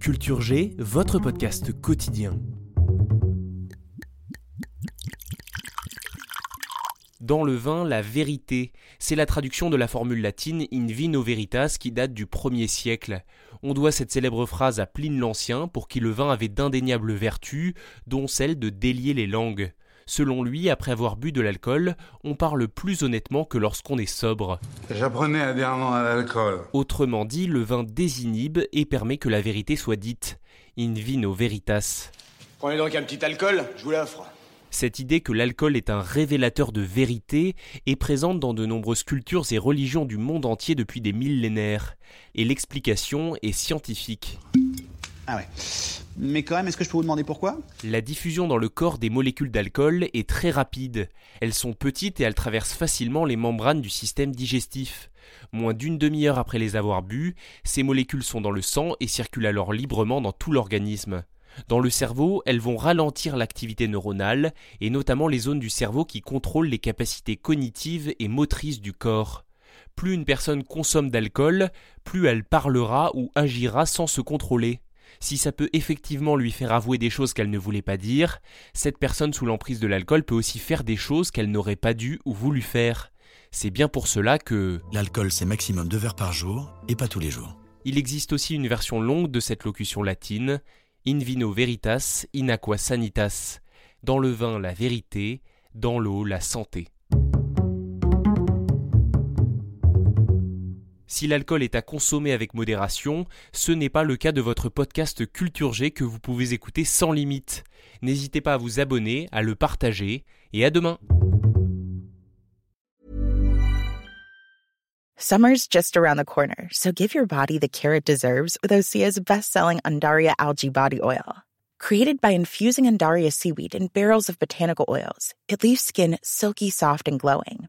Culture G, votre podcast quotidien. Dans le vin, la vérité, c'est la traduction de la formule latine in vino veritas qui date du 1er siècle. On doit cette célèbre phrase à Pline l'Ancien pour qui le vin avait d'indéniables vertus, dont celle de délier les langues. Selon lui, après avoir bu de l'alcool, on parle plus honnêtement que lorsqu'on est sobre. J'apprenais à dire non à l'alcool. Autrement dit, le vin désinhibe et permet que la vérité soit dite. In vino veritas. Prenez donc un petit alcool, je vous l'offre. Cette idée que l'alcool est un révélateur de vérité est présente dans de nombreuses cultures et religions du monde entier depuis des millénaires, et l'explication est scientifique. Ah ouais. Mais quand même, est-ce que je peux vous demander pourquoi? La diffusion dans le corps des molécules d'alcool est très rapide. Elles sont petites et elles traversent facilement les membranes du système digestif. Moins d'une demi-heure après les avoir bues, ces molécules sont dans le sang et circulent alors librement dans tout l'organisme. Dans le cerveau, elles vont ralentir l'activité neuronale, et notamment les zones du cerveau qui contrôlent les capacités cognitives et motrices du corps. Plus une personne consomme d'alcool, plus elle parlera ou agira sans se contrôler. Si ça peut effectivement lui faire avouer des choses qu'elle ne voulait pas dire, cette personne sous l'emprise de l'alcool peut aussi faire des choses qu'elle n'aurait pas dû ou voulu faire. C'est bien pour cela que L'alcool, c'est maximum deux verres par jour et pas tous les jours. il existe aussi une version longue de cette locution latine, in vino veritas, in aqua sanitas. Dans le vin, la vérité, dans l'eau, la santé. Si l'alcool est à consommer avec modération, ce n'est pas le cas de votre podcast Culture G que vous pouvez écouter sans limite. N'hésitez pas à vous abonner, à le partager, et à demain. Summer's just around the corner, so give your body the care it deserves with Osea's best-selling Undaria algae body oil. Created by infusing Undaria seaweed in barrels of botanical oils, it leaves skin silky soft and glowing.